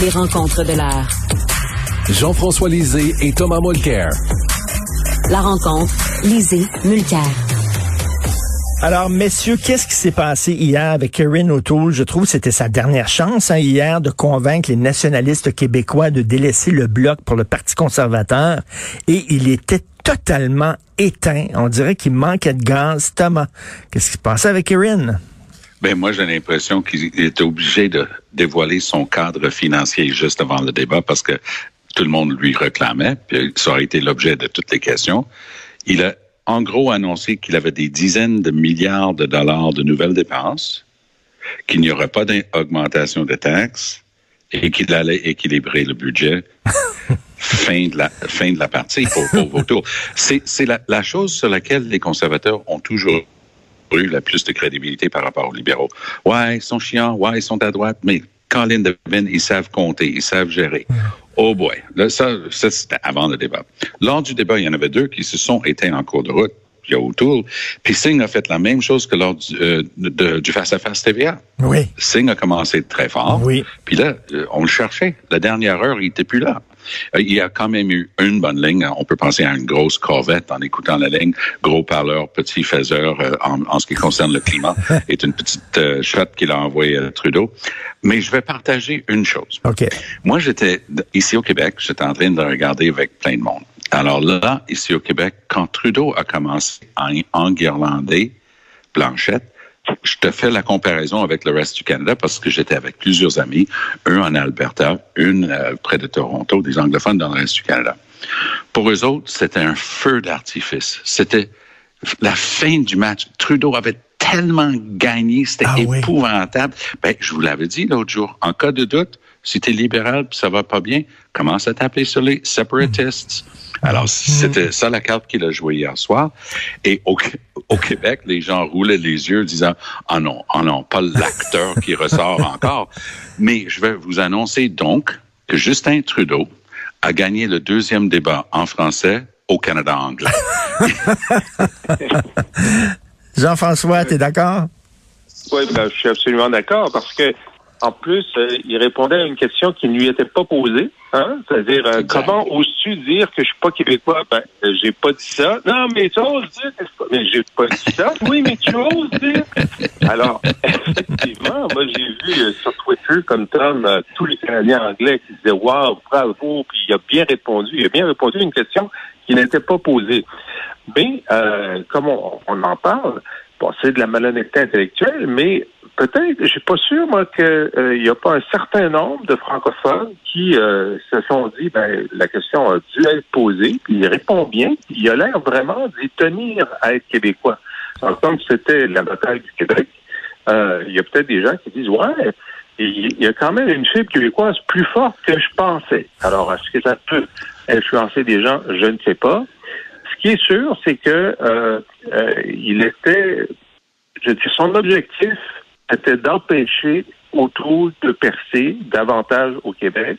Les rencontres de l'heure. Jean-François Lisée et Thomas Mulcair. La rencontre, Lisée, Mulcair. Alors, messieurs, qu'est-ce qui s'est passé hier avec Erin O'Toole? Je trouve que c'était sa dernière chance hein, hier de convaincre les nationalistes québécois de délaisser le bloc pour le Parti conservateur. Et il était totalement éteint. On dirait qu'il manquait de gaz. Thomas, qu'est-ce qui se passait avec Erin? Ben moi, j'ai l'impression qu'il était obligé de dévoiler son cadre financier juste avant le débat parce que tout le monde lui réclamait, puis ça aurait été l'objet de toutes les questions. Il a en gros annoncé qu'il avait des dizaines de milliards de dollars de nouvelles dépenses, qu'il n'y aurait pas d'augmentation de taxes et qu'il allait équilibrer le budget. fin de la fin de la partie pour, pour vos tours. C'est c'est la, la chose sur laquelle les conservateurs ont toujours eu la plus de crédibilité par rapport aux libéraux. Ouais, ils sont chiants, ouais, ils sont à droite, mais Colin Devin, ils savent compter, ils savent gérer. Oh boy, là, ça, ça c'était avant le débat. Lors du débat, il y en avait deux qui se sont éteints en cours de route. Il y a O'Toole. Puis Singh a fait la même chose que lors du, euh, de- du face-à-face TVA. Oui. Singh a commencé très fort. Oui. Puis là, euh, on le cherchait. La dernière heure, il était plus là. Euh, Il y a quand même eu une bonne ligne. On peut penser à une grosse corvette en écoutant la ligne. Gros parleur, petit faiseur euh, en, en ce qui concerne le climat. est une petite euh, shot qu'il a envoyé à Trudeau. Mais je vais partager une chose. OK. Moi, j'étais ici au Québec, j'étais en train de regarder avec plein de monde. Alors là, ici au Québec, quand Trudeau a commencé à enguirlander Blanchette, je te fais la comparaison avec le reste du Canada parce que j'étais avec plusieurs amis, un en Alberta, une euh, près de Toronto, des anglophones dans le reste du Canada. Pour eux autres, c'était un feu d'artifice. C'était la fin du match. Trudeau avait tellement gagné, c'était Ah oui. épouvantable. Ben, je vous l'avais dit l'autre jour, en cas de doute, si t'es libéral puis ça va pas bien, commence à taper sur les separatists. Alors, c'était ça la carte qu'il a jouée hier soir. Et au, au Québec, les gens roulaient les yeux disant, ah non, ah non, pas l'acteur qui ressort encore. Mais je vais vous annoncer donc que Justin Trudeau a gagné le deuxième débat en français au Canada anglais. Jean-François, t'es d'accord? Oui, ben, je suis absolument d'accord parce que en plus, euh, il répondait à une question qui ne lui était pas posée. Hein? C'est-à-dire, euh, comment oses-tu dire que je suis pas québécois? Ben, euh, j'ai pas dit ça. Non, mais tu oses dire que pas... Mais j'ai pas dit ça. Oui, mais tu oses dire. Alors, effectivement, moi, j'ai vu euh, sur Twitter, comme Tom, euh, tous les Canadiens anglais qui disaient, wow, bravo, puis il a bien répondu. Il a bien répondu à une question qui n'était pas posée. Mais, euh, comme on, on en parle, bon, c'est de la malhonnêteté intellectuelle, mais peut-être, je suis pas sûr, moi, qu'il n'y a pas un certain nombre de francophones qui euh, se sont dit, ben, la question a dû être posée, puis il répond bien, puis il a l'air vraiment d'y tenir à être québécois. Alors, comme c'était la bataille du Québec, euh, il y a peut-être des gens qui disent, ouais, il y a quand même une fibre québécoise plus forte que je pensais. Alors, est-ce que ça peut influencer des gens? Je ne sais pas. Ce qui est sûr, c'est que euh, euh, il était, je dis, son objectif était d'empêcher O'Toole de percer davantage au Québec.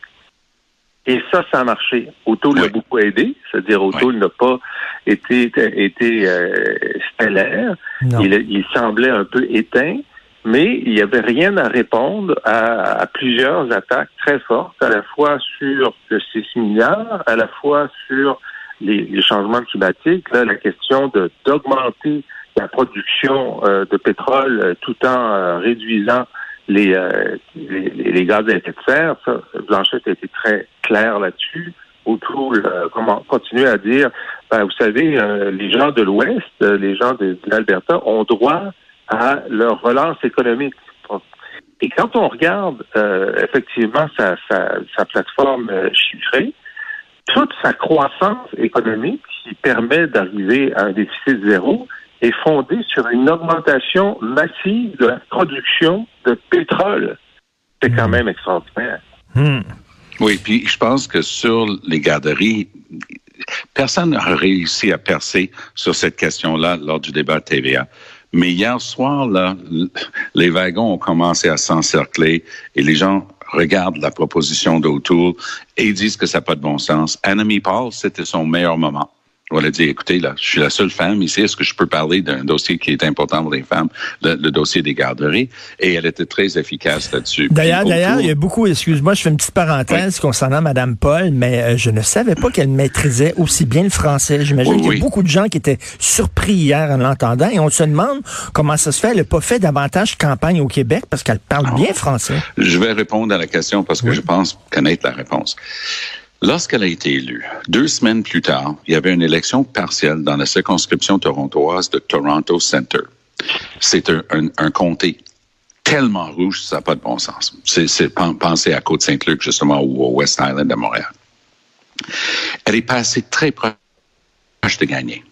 Et ça, ça a marché. O'Toole Oui. l'a beaucoup aidé, c'est-à-dire O'Toole n'a pas été, été euh, stellaire. Il, il semblait un peu éteint, mais il n'y avait rien à répondre à, à plusieurs attaques très fortes, à la fois sur le séismillard, à la fois sur les, les changements climatiques, là, la question de d'augmenter la production euh, de pétrole euh, tout en euh, réduisant les, euh, les, les, gaz à effet de serre. Ça, Blanchette a été très clair là-dessus. Euh, comment, continue à dire, ben, vous savez, euh, les gens de l'Ouest, euh, les gens de, l'Alberta ont droit à leur relance économique. Et quand on regarde effectivement sa, sa, sa plateforme chiffrée, toute sa croissance économique qui permet d'arriver à un déficit zéro est fondée sur une augmentation massive de la production de pétrole. C'est quand hmm. même extraordinaire. Hmm. Oui, puis je pense que sur les garderies, personne n'a réussi à percer sur cette question-là lors du débat TVA. Mais hier soir, là, les wagons ont commencé à s'encercler et les gens regardent la proposition d'Autour et disent que ça n'a pas de bon sens. Annemie Paul, c'était son meilleur moment. Elle a dit, écoutez, là, je suis la seule femme ici, est-ce que je peux parler d'un dossier qui est important pour les femmes, le, dossier des garderies? Et elle était très efficace là-dessus. D'ailleurs, d'ailleurs, il y a beaucoup, excuse-moi, je fais une petite parenthèse concernant Mme Paul, mais euh, je ne savais pas qu'elle maîtrisait aussi bien le français. J'imagine qu'il y a beaucoup de gens qui étaient surpris hier en l'entendant et on se demande comment ça se fait. Elle n'a pas fait davantage campagne au Québec parce qu'elle parle ah. bien français. Je vais répondre à la question parce que je pense connaître la réponse. Lorsqu'elle a été élue, deux semaines plus tard, il y avait une élection partielle dans la circonscription torontoise de Toronto Center. C'est un, comté tellement rouge, ça n'a pas de bon sens. C'est penser à Côte-Saint-Luc, justement, ou au West Island de Montréal. Elle est passée très proche de gagner.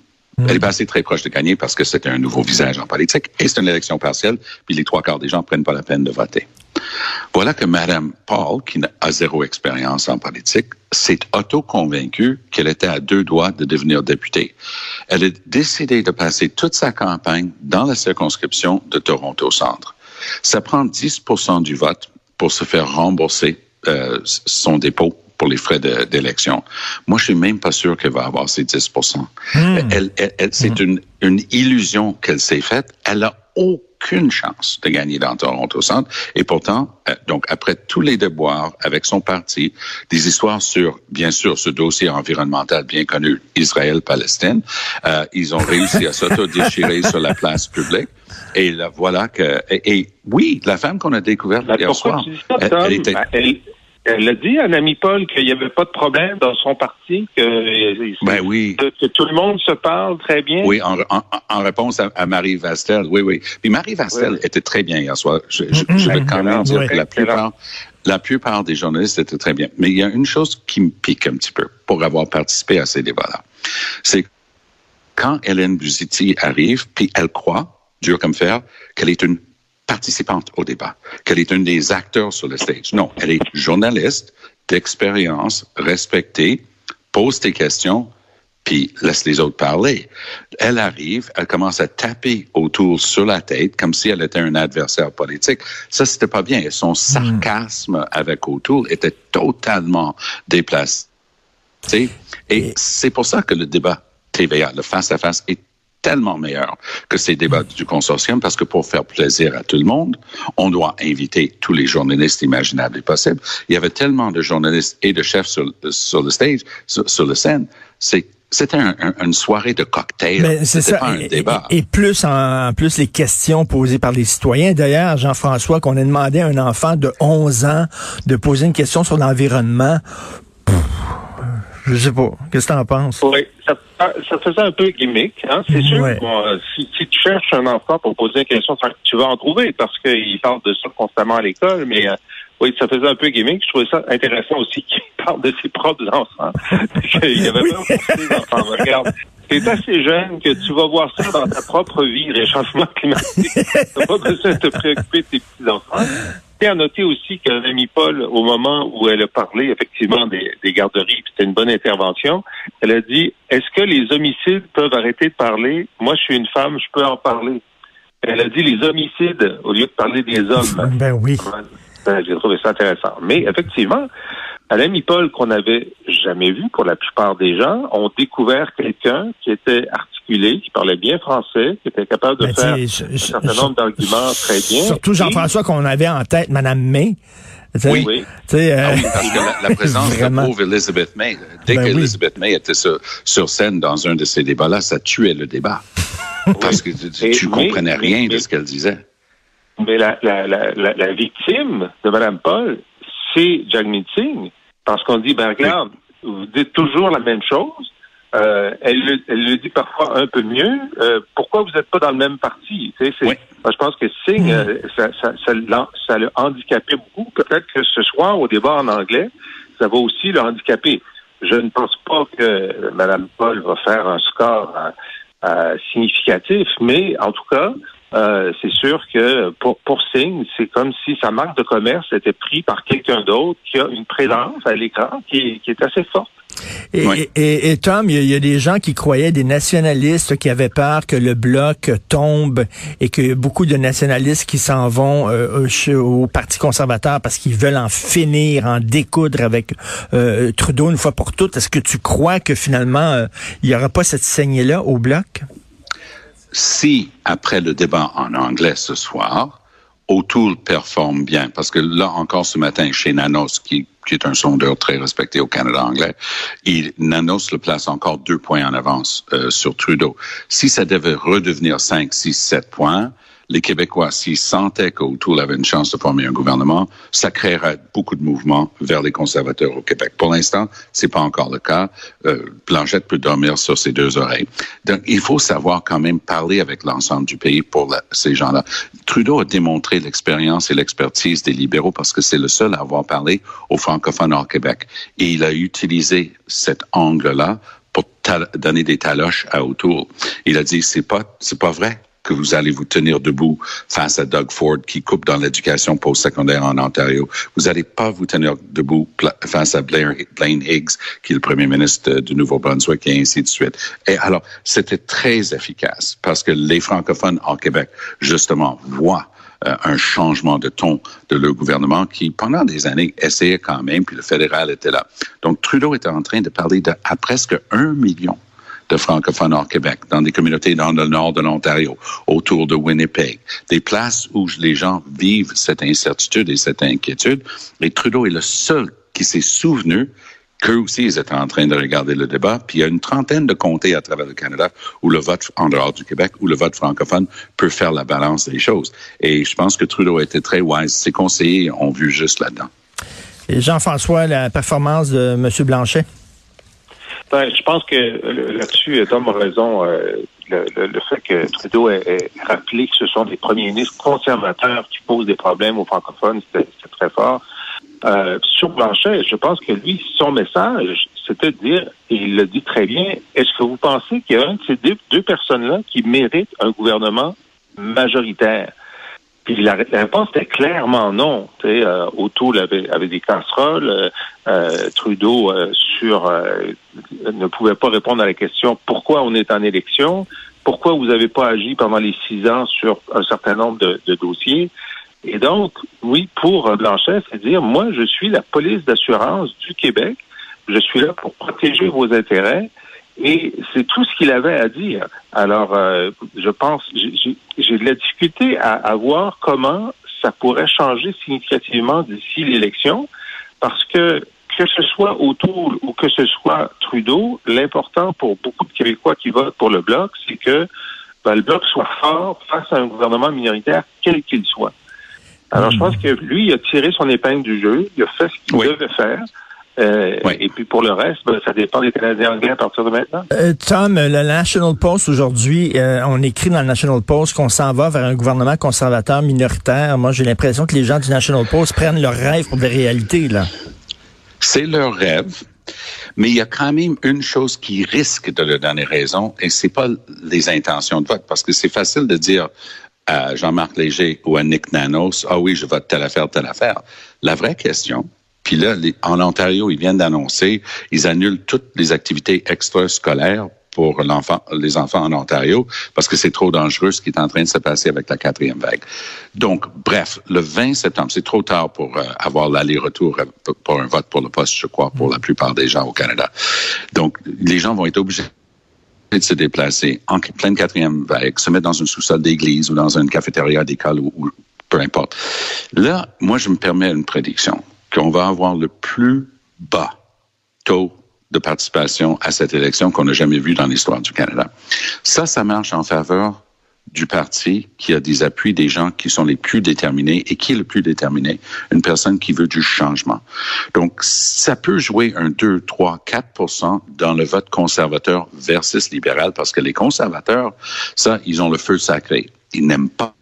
Elle est passée très proche de gagner parce que c'était un nouveau visage en politique et c'est une élection partielle, puis les trois quarts des gens ne prennent pas la peine de voter. Voilà que Mme Paul, qui a zéro expérience en politique, s'est auto-convaincue qu'elle était à deux doigts de devenir députée. Elle a décidé de passer toute sa campagne dans la circonscription de Toronto Centre. Ça prend 10% du vote pour se faire rembourser euh, son dépôt pour les frais d'élection. Moi, je suis même pas sûr qu'elle va avoir ces 10 hmm. elle, C'est hmm. une, une illusion qu'elle s'est faite. Elle a aucune chance de gagner dans Toronto Centre. Et pourtant, euh, donc après tous les déboires avec son parti, des histoires sur, bien sûr, ce dossier environnemental bien connu, Israël-Palestine, euh, ils ont réussi à s'auto-déchirer sur la place publique. Et là, voilà que, et, oui, la femme qu'on a découverte hier soir, elle, était, ben, elle a dit à Nami Paul qu'il n'y avait pas de problème dans son parti, que, ben oui. que, tout le monde se parle très bien. Oui, en, réponse à, Marie Vastel, oui, oui. Puis Marie Vastel était très bien hier soir. Je, je, je veux quand même dire que la plupart, la plupart des journalistes étaient très bien. Mais il y a une chose qui me pique un petit peu pour avoir participé à ces débats-là. C'est quand Hélène Buziti arrive, puis elle croit, dur comme fer, qu'elle est une participante au débat, qu'elle est une des acteurs sur le stage. Non, elle est journaliste d'expérience, respectée, pose tes questions, puis laisse les autres parler. Elle arrive, elle commence à taper autour sur la tête comme si elle était un adversaire politique. Ça, c'était pas bien. Et son hmm. sarcasme avec autour était totalement déplacé. Et c'est pour ça que le débat TVA, le face-à-face, -face, est tellement meilleur que ces débats du consortium parce que pour faire plaisir à tout le monde, on doit inviter tous les journalistes imaginables et possibles. Il y avait tellement de journalistes et de chefs sur, sur le stage, sur, sur le scène. C'est c'était une soirée de cocktail. C'était pas un débat. Et, plus en plus les questions posées par les citoyens. D'ailleurs, Jean-François, qu'on a demandé à un enfant de 11 ans de poser une question sur l'environnement. Je sais pas. Qu'est-ce que tu en penses? Oui, ça, ça, faisait un peu gimmick. Hein? C'est sûr. si, si, tu cherches un enfant pour poser une question, tu vas en trouver parce qu'il parle de ça constamment à l'école, mais euh, oui, ça faisait un peu gimmick. Je trouvais ça intéressant aussi qu'il parle de ses propres enfants. Il y avait oui. pas enfants. Regarde, t'es assez jeune que tu vas voir ça dans ta propre vie, réchauffement climatique. T'as pas besoin de te préoccuper de tes petits-enfants à noter aussi que l'ami Paul, au moment où elle a parlé effectivement des, garderies, c'était une bonne intervention, elle a dit Est-ce que les homicides peuvent arrêter de parler? Moi, je suis une femme, je peux en parler. Elle a dit les homicides au lieu de parler des hommes. Ben oui. Ben, j'ai trouvé ça intéressant. Mais effectivement, Alain Paul, qu'on n'avait jamais vu pour la plupart des gens, ont découvert quelqu'un qui était articulé, qui parlait bien français, qui était capable de ben, faire un certain nombre d'arguments très bien. Surtout Jean-François qu'on avait en tête, Madame May. Oui, oui. Euh, ah oui, parce que la, présence de la pauvre Elizabeth May, dès ben qu'Elizabeth May était sur, sur, scène dans un de ces débats-là, ça tuait le débat. parce que tu, tu comprenais rien de ce qu'elle disait. Mais la, la, la, la, victime de Mme Paul, c'est Jagmeet Singh, parce qu'on dit, ben regarde, vous dites toujours la même chose. Euh, elle, le, dit parfois un peu mieux. Euh, pourquoi vous n'êtes pas dans le même parti? Tu sais, je pense que Singh, hmm. euh, ça, ça, ça, ça l'a handicapé beaucoup. Peut-être que ce soir, au débat en anglais, ça va aussi le handicaper. Je ne pense pas que Mme Paul va faire un score significatif, mais en tout cas, euh, c'est sûr que pour, pour Singh, c'est comme si sa marque de commerce était prise par quelqu'un d'autre qui a une présence à l'écran qui, qui est assez forte. Et, et, et, Tom, il y, a des gens qui croyaient, des nationalistes qui avaient peur que le bloc tombe et que beaucoup de nationalistes qui s'en vont euh, au Parti conservateur parce qu'ils veulent en finir, en découdre avec euh, Trudeau une fois pour toutes. Est-ce que tu crois que finalement, euh, il n'y aura pas cette saignée-là au bloc? si, après le débat en anglais ce soir, O'Toole performe bien, parce que là encore ce matin, chez Nanos, qui, qui est un sondeur très respecté au Canada anglais, il, Nanos le place encore deux points en avance euh, sur Trudeau. Si ça devait redevenir 5, 6, 7 points, les Québécois, s'ils sentaient qu'Autour avait une chance de former un gouvernement, ça créerait beaucoup de mouvements vers les conservateurs au Québec. Pour l'instant, c'est pas encore le cas. Euh, Blanchette peut dormir sur ses deux oreilles. Donc, il faut savoir quand même parler avec l'ensemble du pays pour ces gens-là. Trudeau a démontré l'expérience et l'expertise des libéraux parce que c'est le seul à avoir parlé aux francophones hors Québec. Et il a utilisé cet angle-là pour donner des taloches à Autour. Il a dit, c'est pas, c'est pas vrai que vous allez vous tenir debout face à Doug Ford qui coupe dans l'éducation post-secondaire en Ontario. Vous n'allez pas vous tenir debout face à Blaine Higgs, qui est le premier ministre du Nouveau-Brunswick et ainsi de suite. Et alors, c'était très efficace parce que les francophones en Québec, justement, voient euh, un changement de ton de leur gouvernement qui, pendant des années, essayait quand même, puis le fédéral était là. Donc, Trudeau était en train de parler de, à presque un million de francophones hors Québec, dans des communautés dans le nord de l'Ontario, autour de Winnipeg, des places où les gens vivent cette incertitude et cette inquiétude. Et Trudeau est le seul qui s'est souvenu qu'eux aussi, ils étaient en train de regarder le débat. Puis il y a une trentaine de comtés à travers le Canada où le vote en dehors du Québec, où le vote francophone peut faire la balance des choses. Et je pense que Trudeau a été très wise. Ses conseillers ont vu juste là-dedans. Jean-François, la performance de M. Blanchet? Je pense que euh, là-dessus, Tom a raison. Euh, le, fait que Trudeau ait, rappelé que ce sont des premiers ministres conservateurs qui posent des problèmes aux francophones, c'était très fort. Euh, sur Blanchet, je pense que lui, son message, c'était de dire, et il le dit très bien, est-ce que vous pensez qu'il y a un de ces deux personnes-là qui mérite un gouvernement majoritaire? Puis la, réponse était clairement non. Euh, avait, avait, des casseroles. Euh, euh Trudeau euh, sur euh, ne pouvait pas répondre à la question pourquoi on est en élection, pourquoi vous n'avez pas agi pendant les six ans sur un certain nombre de, de dossiers? Et donc, oui, pour Blanchet, c'est dire moi, je suis la police d'assurance du Québec. Je suis là pour protéger vos intérêts. Et c'est tout ce qu'il avait à dire. Alors, euh, je pense, j'ai de la difficulté à, à, voir comment ça pourrait changer significativement d'ici l'élection, parce que que ce soit autour ou que ce soit Trudeau, l'important pour beaucoup de Québécois qui votent pour le Bloc, c'est que ben, le Bloc soit fort face à un gouvernement minoritaire, quel qu'il soit. Alors, je pense que lui, il a tiré son épingle du jeu, il a fait ce qu'il devait faire. Euh, et puis pour le reste, ben, ça dépend des Canadiens anglais à partir de maintenant. Euh, Tom, le National Post aujourd'hui, euh, on écrit dans le National Post qu'on s'en va vers un gouvernement conservateur minoritaire. Moi, j'ai l'impression que les gens du National Post prennent leur rêve pour des réalités là. C'est leur rêve. Mais il y a quand même une chose qui risque de leur donner raison, et c'est pas les intentions de vote, parce que c'est facile de dire à Jean-Marc Léger ou à Nick Nanos, ah oui, je vote telle affaire, telle affaire. La vraie question, puis là, en Ontario, ils viennent d'annoncer, ils annulent toutes les activités extrascolaires pour l'enfant, les enfants en Ontario parce que c'est trop dangereux ce qui est en train de se passer avec la quatrième vague. Donc, bref, le 20 septembre, c'est trop tard pour euh, avoir l'aller-retour euh, pour un vote pour le poste, je crois, pour la plupart des gens au Canada. Donc, les gens vont être obligés de se déplacer en pleine quatrième vague, se mettre dans une sous-sol d'église ou dans une cafétéria d'école ou, ou peu importe. Là, moi, je me permets une prédiction qu'on va avoir le plus bas taux de participation à cette élection qu'on n'a jamais vu dans l'histoire du Canada. Ça, ça marche en faveur du parti qui a des appuis des gens qui sont les plus déterminés. Et qui est le plus déterminé? Une personne qui veut du changement. Donc, ça peut jouer un 2, 3, 4% dans le vote conservateur versus libéral parce que les conservateurs, ça, ils ont le feu sacré. Ils n'aiment pas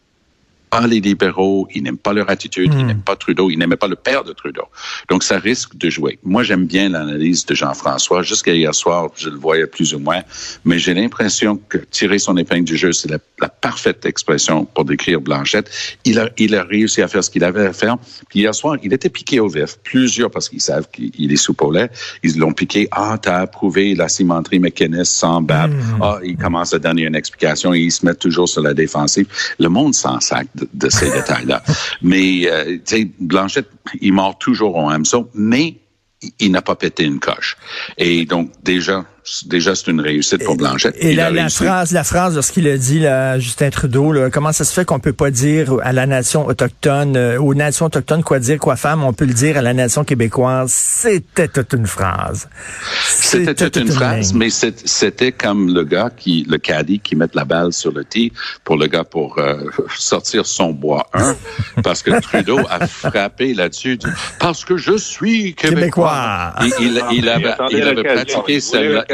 pas les libéraux, ils n'aiment pas leur attitude, ils n'aiment pas Trudeau, ils n'aimaient pas le père de Trudeau. Donc, ça risque de jouer. Moi, j'aime bien l'analyse de Jean-François. Jusqu'à hier soir, je le voyais plus ou moins, mais j'ai l'impression que tirer son épingle du jeu, c'est la, parfaite expression pour décrire Blanchette. Il a, il a réussi à faire ce qu'il avait à faire. Puis hier soir, il était piqué au vif. Plusieurs, parce qu'ils savent qu'il est sous paulet, ils l'ont piqué. Ah, t'as approuvé la cimenterie mécaniste sans BAP. Ah, il commence à donner une explication et il se met toujours sur la défensive. Le monde s'en sac de, ces détails-là. Mais, euh, tu sais, Blanchette, il mord toujours au hameçon, mais il n'a pas pété une coche. Et donc, déjà, déjà, c'est une réussite pour Blanchette. Et, la, phrase, la phrase de ce qu'il a dit, là, Justin Trudeau, là, comment ça se fait qu'on peut pas dire à la nation autochtone, euh, aux nations autochtones quoi dire, quoi faire, mais on peut le dire à la nation québécoise. C'était toute une phrase. C'était toute, une, phrase, mais c'était comme le gars qui, le caddie qui met la balle sur le tee pour le gars pour euh, sortir son bois 1, parce que Trudeau a frappé là-dessus, parce que je suis québécois. Il, il, avait, il avait pratiqué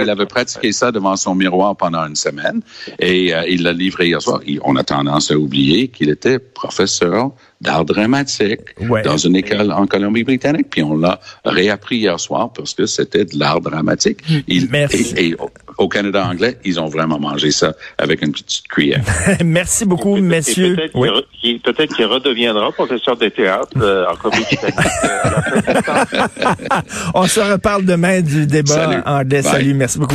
il avait pratiqué ça devant son miroir pendant une semaine et euh, il l'a livré hier soir. on a tendance à oublier qu'il était professeur d'art dramatique dans une école en Colombie-Britannique. Puis on l'a réappris hier soir parce que c'était de l'art dramatique. Il, Merci. Et, au Canada anglais, ils ont vraiment mangé ça avec une petite cuillère. Merci beaucoup, messieurs. Peut-être qu'il redeviendra professeur de théâtre euh, en Colombie-Britannique. on se reparle demain du débat Salut. anglais. Salut, merci beaucoup.